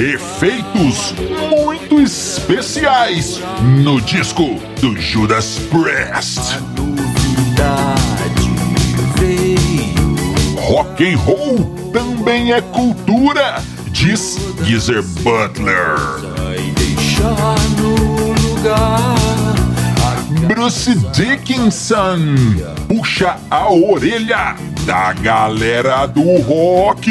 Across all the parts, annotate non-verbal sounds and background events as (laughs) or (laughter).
Efeitos muito especiais no disco do Judas Priest. Rock and roll também é cultura, diz Geezer Butler. Bruce Dickinson puxa a orelha da galera do rock.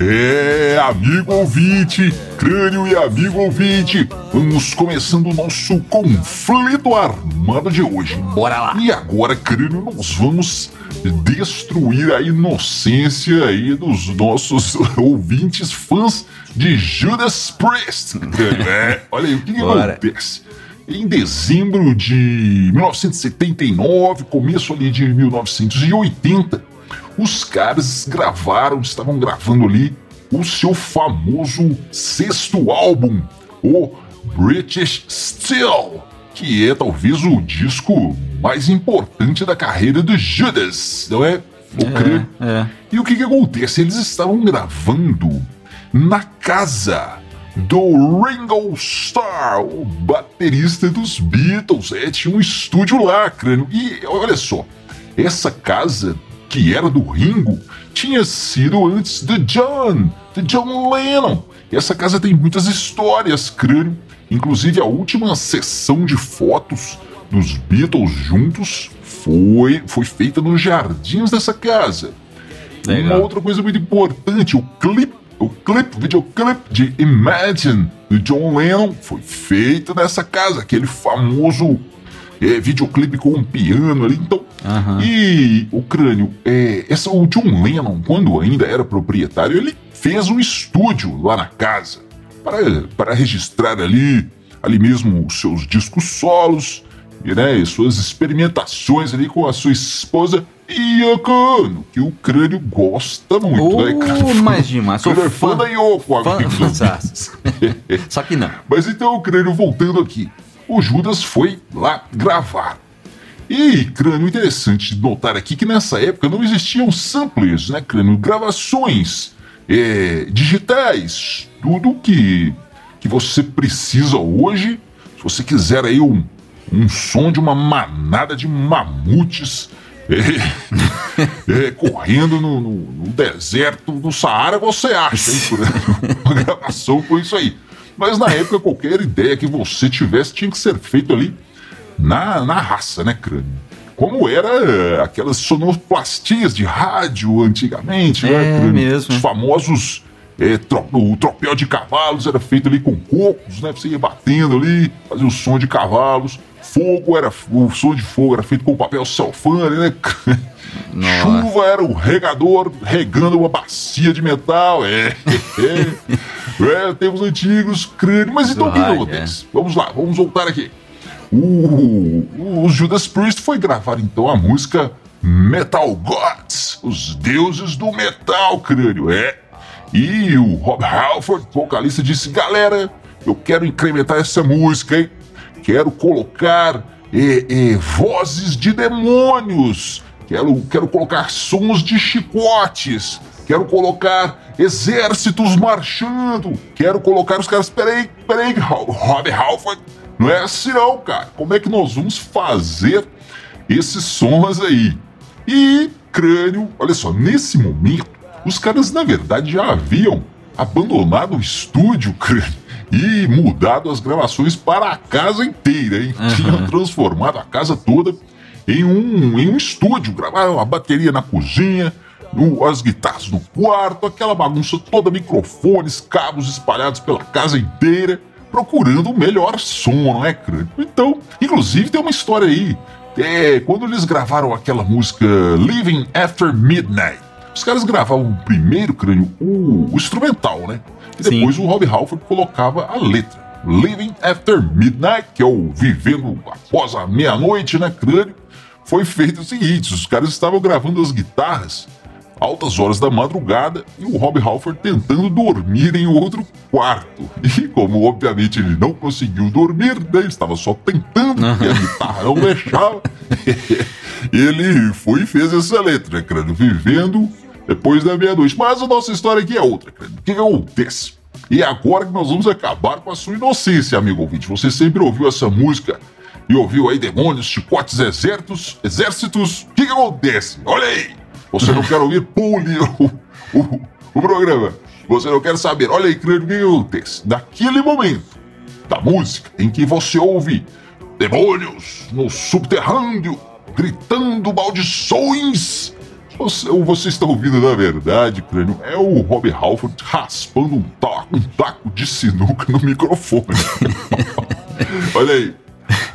É, amigo ouvinte, crânio e amigo ouvinte, vamos começando o nosso conflito armado de hoje. Bora lá. E agora, crânio, nós vamos destruir a inocência aí dos nossos (laughs) ouvintes fãs de Judas Priest. Crânio, é, olha aí, o que, que acontece? Em dezembro de 1979, começo ali de 1980, os caras gravaram, estavam gravando ali o seu famoso sexto álbum, o British Steel, que é talvez o disco mais importante da carreira do Judas, não é? O crânio. é. E o que, que acontece? Eles estavam gravando na casa do Ringo Starr, o baterista dos Beatles. É, tinha um estúdio lá, crânio. E olha só, essa casa que era do Ringo tinha sido antes do John, de John Lennon. E essa casa tem muitas histórias, crânio. Inclusive a última sessão de fotos dos Beatles juntos foi, foi feita nos jardins dessa casa. Uma Legal. outra coisa muito importante, o clipe, o clipe, o videoclipe de Imagine do John Lennon foi feito nessa casa, aquele famoso é, videoclipe com um piano ali. Então, Aham. e o crânio, é, essa, o John Lennon, quando ainda era proprietário, ele fez um estúdio lá na casa para, para registrar ali, ali mesmo os seus discos solos e né, suas experimentações ali com a sua esposa Yoko que o crânio gosta muito, né? Oh, Crânio? mas demais, sou Crânio é fã fã. da Yoko, Fã- amigo. Só que não. Mas então, crânio, voltando aqui. O Judas foi lá gravar. E, crânio, interessante notar aqui que nessa época não existiam samplers, né, crânio? Gravações é, digitais. Tudo que, que você precisa hoje, se você quiser aí um, um som de uma manada de mamutes é, (laughs) é, correndo no, no- no deserto do Saara, você acha, hein, crânio? Uma gravação com isso aí. Mas na época, qualquer ideia que você tivesse tinha que ser feito ali na, na raça, né, crânio? Como era eh, aquelas sonoplastias de rádio antigamente, né, É, crânio? mesmo. Os famosos. eh, tro- o tropel de cavalos era feito ali com cocos, né? Você ia batendo ali, fazia o som de cavalos. Fogo era. O som de fogo era feito com papel celofane, né? Nossa. Chuva era o regador regando uma bacia de metal. É, (laughs) é, é tempos antigos, crânio. Mas então o que acontece? Vamos lá, vamos voltar aqui. O, Judas Priest foi gravar então a música Metal Gods, os deuses do metal, crânio. É. E o Rob Halford, vocalista, disse: Galera, eu quero incrementar essa música, hein? Quero colocar vozes de demônios. Quero, quero colocar sons de chicotes. Quero colocar exércitos marchando. Quero colocar os caras. Peraí, peraí, Ro- Rob Halford. Não é assim não, cara. Como é que nós vamos fazer esses sons aí? E crânio, olha só, nesse momento, os caras na verdade já haviam abandonado o estúdio, (laughs) crânio, e mudado as gravações para a casa inteira, hein? Tinham transformado a casa toda em um, em um estúdio, gravaram a bateria na cozinha, as guitarras no quarto, aquela bagunça toda, microfones, cabos espalhados pela casa inteira, procurando o melhor som, não é, crânio? Então, inclusive tem uma história aí. É, quando eles gravaram aquela música Living After Midnight, os caras gravavam o primeiro crânio, o, o instrumental, né? E depois Sim. o Rob Halford colocava a letra. Living After Midnight, que é o Vivendo Após a Meia-Noite, né, crânio? Foi feito o seguinte: os caras estavam gravando as guitarras altas horas da madrugada e o Rob Halford tentando dormir em outro quarto. E como obviamente ele não conseguiu dormir, né, ele estava só tentando, (laughs) porque a guitarra não deixava, (laughs) ele foi e fez essa letra, crânio, vivendo depois da meia-noite. Mas a nossa história aqui é outra, crânio. O que acontece? E é agora que nós vamos acabar com a sua inocência, amigo ouvinte. Você sempre ouviu essa música e ouviu aí demônios, chicotes, exércitos, exércitos. O que, que acontece? Olha aí! Você não quer ouvir? Pule o, o, o programa. Você não quer saber? Olha aí, acontece? Naquele momento da música em que você ouve demônios no subterrâneo gritando maldições você, você está ouvindo, na verdade, crânio, é o Rob Halford raspando um taco, um taco de sinuca no microfone. (laughs) Olha aí.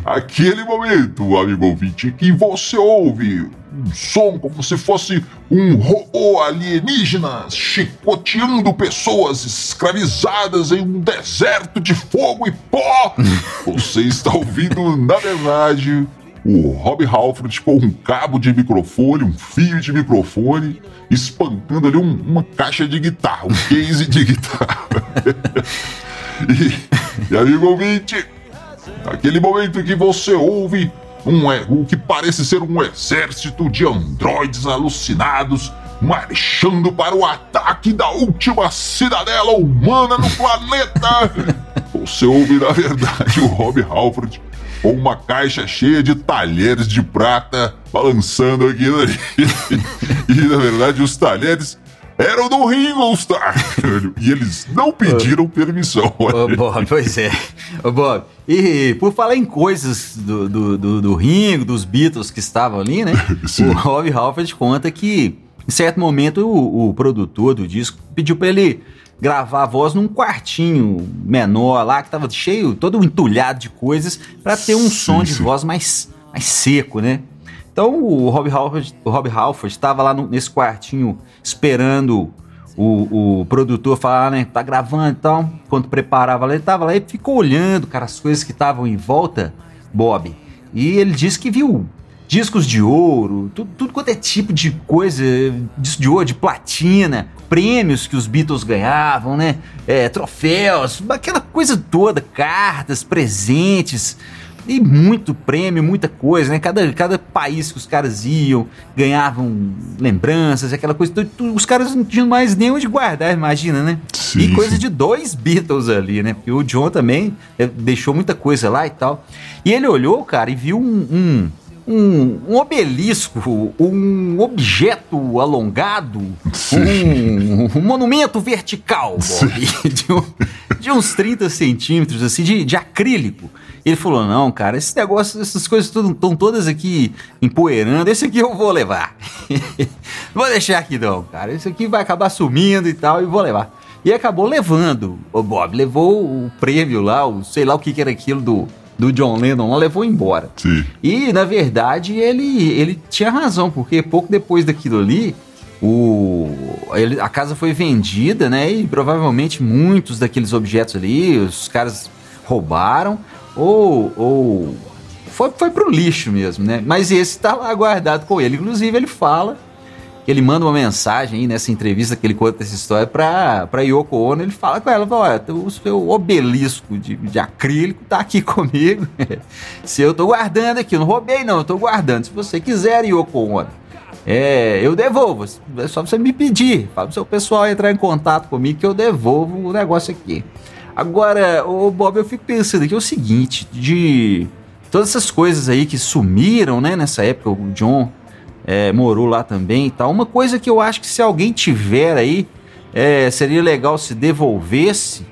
Aquele momento, amigo ouvinte, que você ouve um som como se fosse um robô alienígena chicoteando pessoas escravizadas em um deserto de fogo e pó. (laughs) Você está ouvindo, na verdade, o Rob Halford com um cabo de microfone, um fio de microfone, espancando ali um, uma caixa de guitarra, um case de guitarra. (laughs) (laughs) e, e amigo ouvinte, aquele momento que você ouve um, o que parece ser um exército de androides alucinados marchando para o ataque da última cidadela humana no planeta. (laughs) Você ouve, na verdade, o Rob Halford com uma caixa cheia de talheres de prata balançando aqui (laughs) e na verdade os talheres eram do Ringo Starr. (laughs) E eles não pediram permissão. Ô, Bob, (laughs) pois é. Ô, Bob, e por falar em coisas do, do, do, do Ringo, dos Beatles que estavam ali, né? (laughs) Sim. O Rob Halford conta que, em certo momento, o, o produtor do disco pediu para ele gravar a voz num quartinho menor lá, que tava cheio, todo entulhado de coisas, para ter um sim, som de voz mais, mais seco, né? Então o Rob Halford, o Rob Halford estava lá no, nesse quartinho esperando o, o produtor falar, né? Tá gravando e tal. Quando preparava ele tava lá e ficou olhando, cara, as coisas que estavam em volta, Bob. E ele disse que viu discos de ouro, tudo, tudo quanto é tipo de coisa, disco de ouro, de platina, prêmios que os Beatles ganhavam, né? É, troféus, aquela coisa toda, cartas, presentes. E muito prêmio, muita coisa, né? Cada, cada país que os caras iam, ganhavam lembranças, aquela coisa. Os caras não tinham mais nem onde guardar, imagina, né? Sim, e coisa de dois Beatles ali, né? Porque o John também é, deixou muita coisa lá e tal. E ele olhou, cara, e viu um, um um, um obelisco, um objeto alongado, um, um, monumento vertical, Bob, (laughs) de, de, uns 30 centímetros, assim, de, de acrílico. Ele falou: não, cara, esse negócio, essas coisas estão todas aqui empoeirando, esse aqui eu vou levar. (laughs) vou deixar aqui não, cara. Esse aqui vai acabar sumindo e tal, e vou levar. E acabou levando, o Bob, levou o prêmio lá, o, sei lá o que, que era aquilo do do John Lennon lá levou embora. Sim. E, na verdade, ele, ele tinha razão, porque pouco depois daquilo ali, o, ele, a casa foi vendida, né? E provavelmente muitos daqueles objetos ali, os caras roubaram ou, ou foi, foi pro lixo mesmo, né? Mas esse está lá guardado com ele. Inclusive, ele fala ele manda uma mensagem aí nessa entrevista que ele conta essa história pra, pra Yoko Ono. Ele fala com ela: olha, o seu obelisco de, de acrílico tá aqui (laughs) comigo. Se eu tô guardando aqui, eu não roubei, não, eu tô guardando. Se você quiser, Yoko Ono, é, eu devolvo. É só você me pedir. Fala pro seu pessoal entrar em contato comigo que eu devolvo o negócio aqui. Agora, o Bob, eu fico pensando aqui é o seguinte: de todas essas coisas aí que sumiram, né, nessa época, o John é, morou lá também e tal. Uma coisa que eu acho que se alguém tiver aí, é, seria legal se devolvesse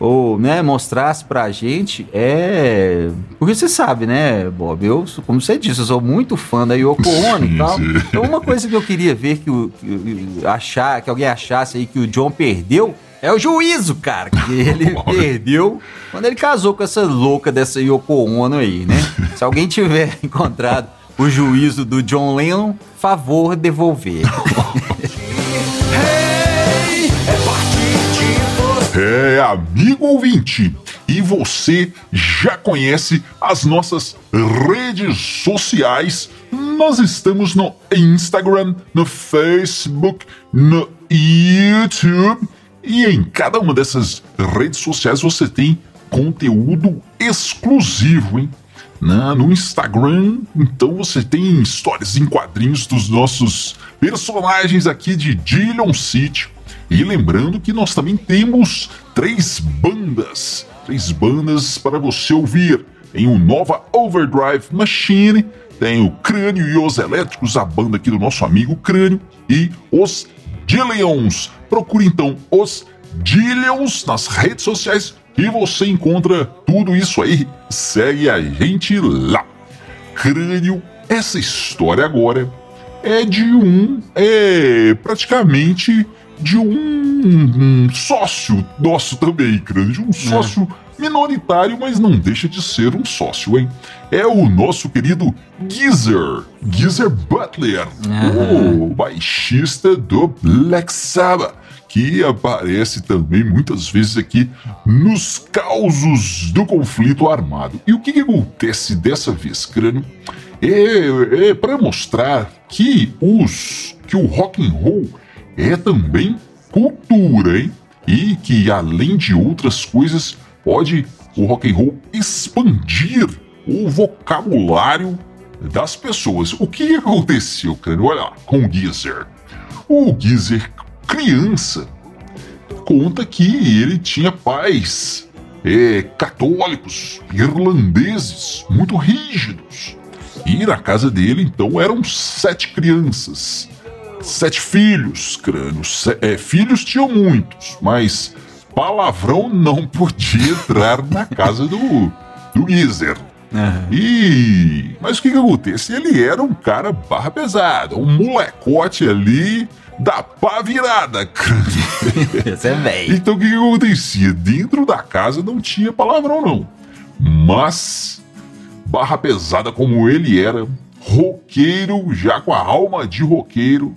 ou né, mostrasse pra gente, é. Porque você sabe, né, Bob? Eu, como você disse, eu sou muito fã da Yoko (laughs) Ono e tal. Então, uma coisa que eu queria ver que, o, que, achar, que alguém achasse aí que o John perdeu é o juízo, cara, que (laughs) ele perdeu quando ele casou com essa louca dessa Yoko Ono aí, né? (laughs) Se alguém tiver encontrado o juízo do John Lennon, favor devolver. É, amigo ouvinte, e você já conhece as nossas redes sociais? Nós estamos no Instagram, no Facebook, no YouTube e em cada uma dessas redes sociais você tem conteúdo exclusivo, hein? Na, no Instagram, então você tem histórias em quadrinhos dos nossos personagens aqui de Dillon City e lembrando que nós também temos três bandas, três bandas para você ouvir. Tem o Nova Overdrive Machine, tem o Crânio e os Elétricos, a banda aqui do nosso amigo Crânio, e os Dillions. Procure então os Dillions nas redes sociais e você encontra tudo isso aí. Segue a gente lá. Crânio, essa história agora é de um. É praticamente de um, um sócio nosso também, crânio, de um sócio é. minoritário, mas não deixa de ser um sócio, hein? É o nosso querido Geezer, Geezer Butler, uhum. o baixista do Black Sabbath, que aparece também muitas vezes aqui nos causos do conflito armado. E o que, que acontece dessa vez, crânio? É, é para mostrar que os que o rock and roll é também cultura, hein? E que além de outras coisas, pode o rock and roll expandir o vocabulário das pessoas. O que aconteceu, cara? Olha lá, com o Geezer. O Geezer, criança, conta que ele tinha pais é, católicos, irlandeses, muito rígidos. E na casa dele, então, eram sete crianças sete filhos, crânios. É, filhos tinham muitos, mas palavrão não (laughs) podia entrar na casa do, do Geezer. Uhum. E. Mas o que, que acontece? Ele era um cara barra pesada, um molecote ali da pá virada. (laughs) Você é velho. Então o que, que acontecia? Dentro da casa não tinha palavrão, não. Mas, barra pesada como ele era, roqueiro, já com a alma de roqueiro,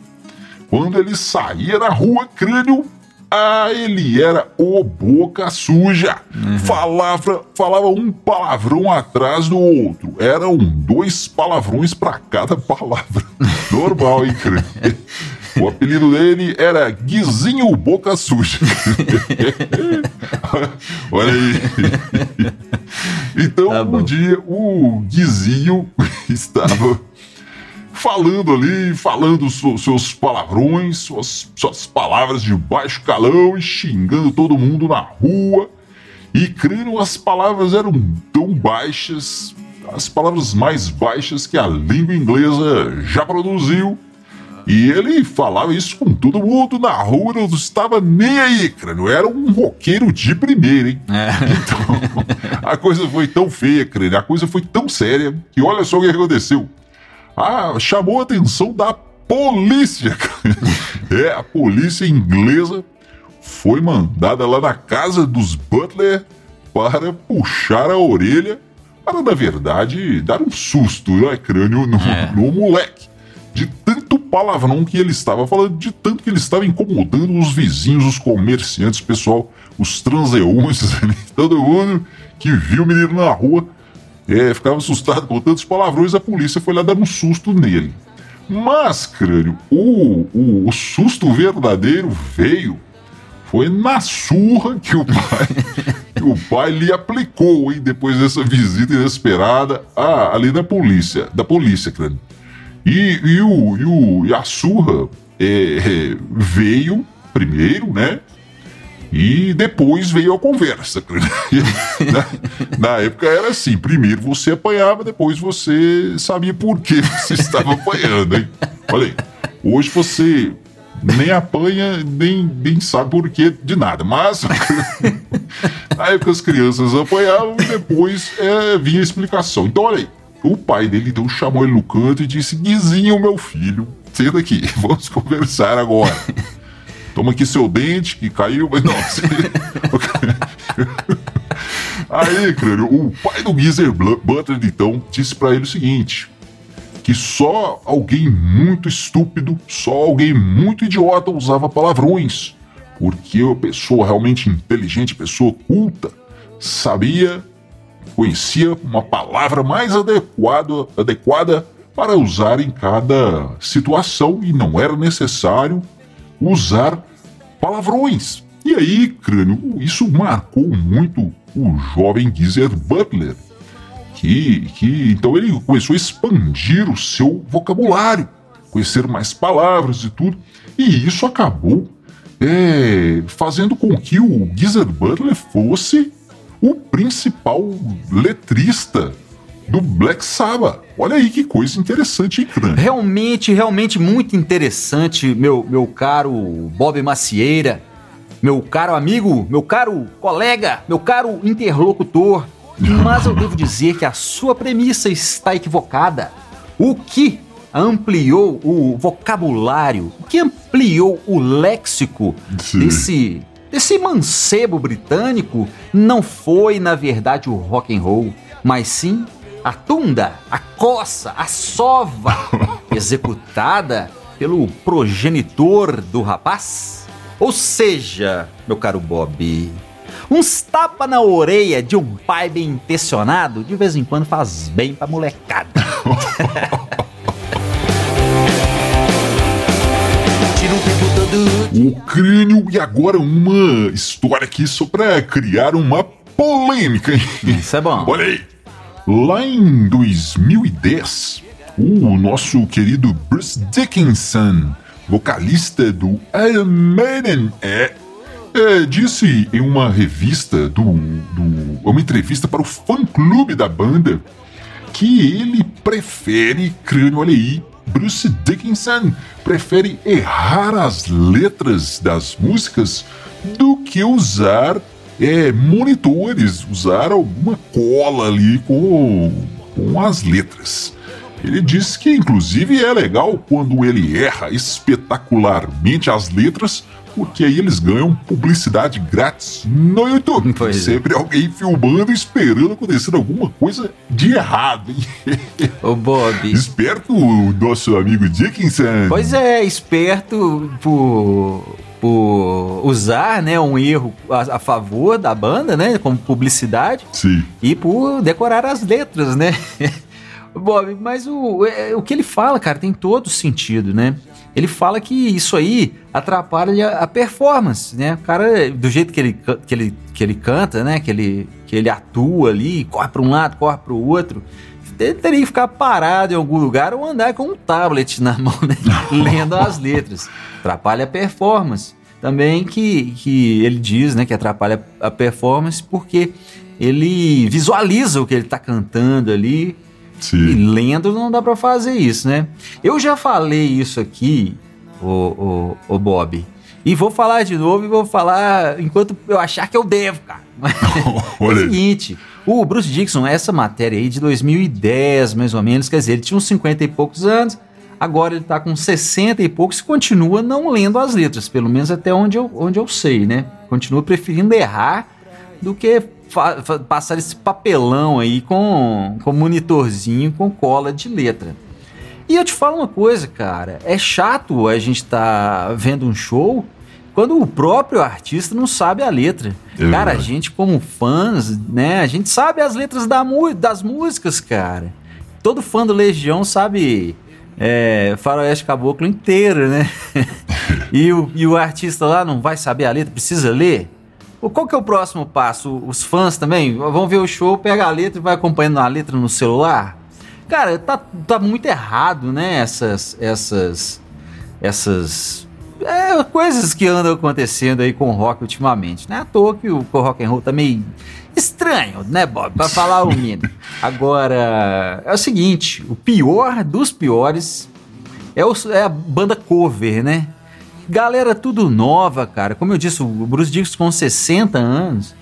quando ele saía na rua, crânio, ah, ele era o boca suja. Uhum. Falava, falava um palavrão atrás do outro. Eram dois palavrões para cada palavra. (laughs) Normal, hein, crânio? O apelido dele era Guizinho Boca Suja. (laughs) Olha aí. (laughs) Então, tá um dia, o Guizinho estava falando ali, falando seus palavrões, suas, suas palavras de baixo calão e xingando todo mundo na rua. E crendo as palavras eram tão baixas, as palavras mais baixas que a língua inglesa já produziu. E ele falava isso com todo mundo na rua, não estava nem aí, crânio. Era um roqueiro de primeira, hein? É. (laughs) Então, a coisa foi tão feia, crânio. A coisa foi tão séria que olha só o que aconteceu. Ah, chamou a atenção da polícia. (laughs) é, a polícia inglesa foi mandada lá na casa dos Butler para puxar a orelha para, na verdade, dar um susto, né, crânio, no, é. (laughs) no moleque. De tanto palavrão que ele estava falando, de tanto que ele estava incomodando os vizinhos, os comerciantes, o pessoal, os transeuntes, (laughs) todo mundo que viu o menino na rua é, ficava assustado com tantos palavrões, a polícia foi lá dar um susto nele. Mas, crânio, o, o, o susto verdadeiro veio foi na surra que o (laughs) pai, que o pai lhe aplicou, hein, depois dessa visita inesperada ah, ali da polícia, da polícia, crânio. E, e, o, e, o, e a surra é, é, veio primeiro, né? E depois veio a conversa. (laughs) na, na, época era assim: primeiro você apanhava, depois você sabia por que você (laughs) estava apanhando, hein? Olha. Hoje você nem apanha, nem, nem sabe por que de nada. Mas (laughs) Na época as crianças apanhavam depois é, vinha a explicação. Então olha aí, o pai dele então chamou ele no canto e disse: Guizinho, meu filho, senta aqui, vamos conversar agora. Toma aqui seu dente que caiu, mas não. (laughs) Aí, crânio, o pai do Geezer Butler então disse para ele o seguinte: que só alguém muito estúpido, só alguém muito idiota usava palavrões, porque a pessoa realmente inteligente, pessoa culta, sabia, conhecia uma palavra mais adequada, adequada para usar em cada situação e não era necessário usar palavrões. E aí, crânio, isso marcou muito o jovem Geezer Butler, que, que então ele começou a expandir o seu vocabulário, conhecer mais palavras e tudo, e isso acabou é, fazendo com que o Geezer Butler fosse o principal letrista do Black Sabbath. Olha aí que coisa interessante, hein, Crânio? Realmente, realmente muito interessante, meu, meu caro Bob Macieira, meu caro amigo, meu caro colega, meu caro interlocutor. (laughs) Mas eu devo dizer que a sua premissa está equivocada. O que ampliou o vocabulário, o que ampliou o léxico Sim. desse desse mancebo britânico não foi na verdade o rock and roll, mas sim a tunda, a coça, a sova (laughs) executada pelo progenitor do rapaz. Ou seja, meu caro Bob, Uns tapa na orelha de um pai bem intencionado de vez em quando faz bem pra molecada. o crânio e agora uma história aqui só pra criar uma polêmica. Isso é bom. Olha aí. Lá em 2010, o nosso querido Bruce Dickinson, vocalista do Iron Maiden, é é, disse em uma revista do, do. uma entrevista para o fã clube da banda que ele prefere, crânio, olha aí, Bruce Dickinson prefere errar as letras das músicas do que usar é, monitores, usar alguma cola ali com, com as letras. Ele disse que, inclusive, é legal quando ele erra espetacularmente as letras, porque aí eles ganham publicidade grátis no YouTube. (laughs) Pois é. Sempre é. alguém filmando, esperando acontecer alguma coisa de errado, hein? Ô, Bob. (laughs) Esperto o nosso amigo Dickinson. Pois é, esperto por, por usar né, um erro a, a, favor da banda, né? Como publicidade. Sim. E por decorar as letras, né? (laughs) Bob, mas o, é, o que ele fala, cara, tem todo sentido, né? ele fala que isso aí atrapalha a performance, né? O cara, do jeito que ele, que ele, que ele canta, né? Que ele, que ele atua ali, corre para um lado, corre para o outro. Ele teria que ficar parado em algum lugar ou andar com um tablet na mão, né? (laughs) lendo as letras. Atrapalha a performance. Também que, que ele diz né, que atrapalha a performance porque ele visualiza o que ele está cantando ali Sim. E lendo não dá para fazer isso, né? Eu já falei isso aqui, o, o, o Bob. E vou falar de novo e vou falar enquanto eu achar que eu devo, cara. (laughs) é o seguinte, o Bruce Dixon, essa matéria aí de 2010, mais ou menos, quer dizer, ele tinha uns 50 e poucos anos, agora ele tá com 60 e poucos e continua não lendo as letras, pelo menos até onde eu, onde eu sei, né? Continua preferindo errar do que passar esse papelão aí com, com monitorzinho com cola de letra. E eu te falo uma coisa, cara, é chato a gente tá vendo um show quando o próprio artista não sabe a letra. É cara, a gente como fãs, né, a gente sabe as letras da, das músicas, cara. Todo fã do Legião sabe é, Faroeste Caboclo inteiro, né? (laughs) e, o, e o artista lá não vai saber a letra, precisa ler. Qual que é o próximo passo? Os fãs também vão ver o show, pega a letra e vai acompanhando a letra no celular? Cara, tá, tá muito errado, né? Essas. Essas. Essas. É, coisas que andam acontecendo aí com o rock ultimamente. Não é à toa que o, rock and roll tá meio estranho, né, Bob? Pra falar o mínimo. (laughs) Agora, é o seguinte: o pior dos piores é, o, é a banda cover, né? Galera tudo nova, cara. Como eu disse, o Bruce Dickinson com 60 anos.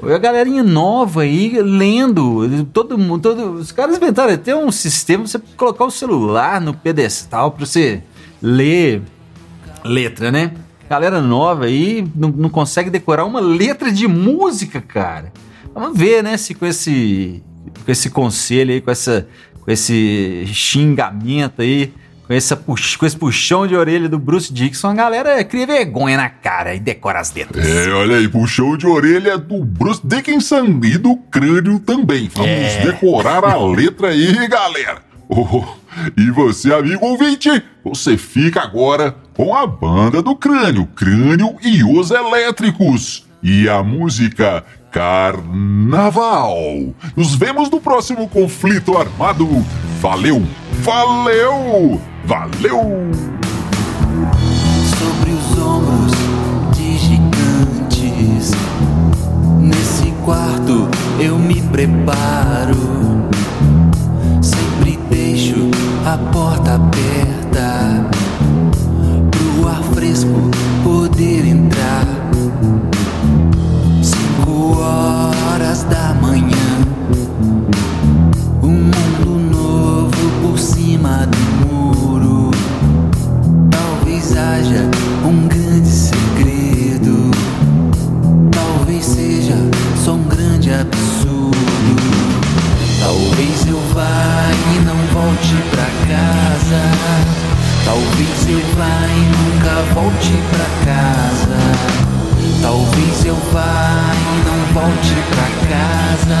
A galerinha nova aí lendo, todo mundo, todo, os caras inventaram até um sistema pra você colocar o celular no pedestal pra você ler letra, né? Galera nova aí não, não consegue decorar uma letra de música, cara. Vamos ver, né, se com esse, com esse conselho aí, com, essa, com esse xingamento aí, com, essa pux, com esse puxão de orelha do Bruce Dixon, a galera cria vergonha na cara e decora as letras. É, olha aí, puxão de orelha do Bruce Dickinson e do crânio também. Vamos é. decorar a letra aí, galera. Oh, e você, amigo ouvinte, você fica agora com a banda do Crânio, Crânio e os Elétricos. E a música Carnaval. Nos vemos no próximo conflito armado. Valeu, valeu, valeu! Sobre os ombros de gigantes, nesse quarto eu me preparo a porta aberta pro casa. Talvez eu vá e não volte pra casa.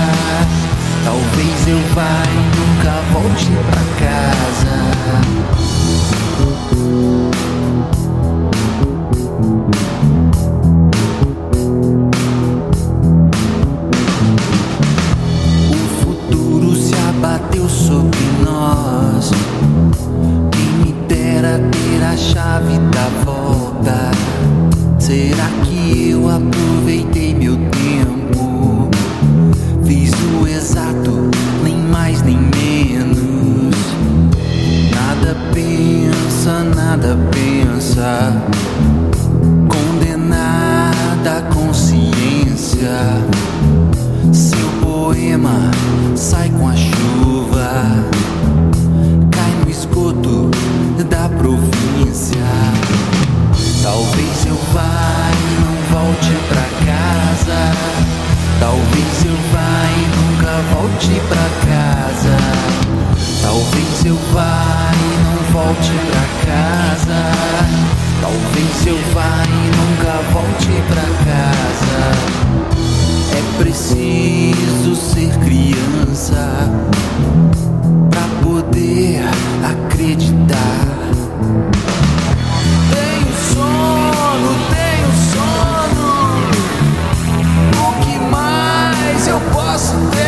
Talvez eu vá e nunca volte pra casa. chave da. Será que eu aproveitei meu tempo? Fiz o exato, nem mais nem menos. Nada pensa, nada pensa. Condenada consciência. Seu poema sai com a chuva eu vá e não volte pra casa. Talvez eu vá e nunca volte pra casa. É preciso ser criança poder acreditar. Tenho sono, tenho sono. O que mais eu posso ter?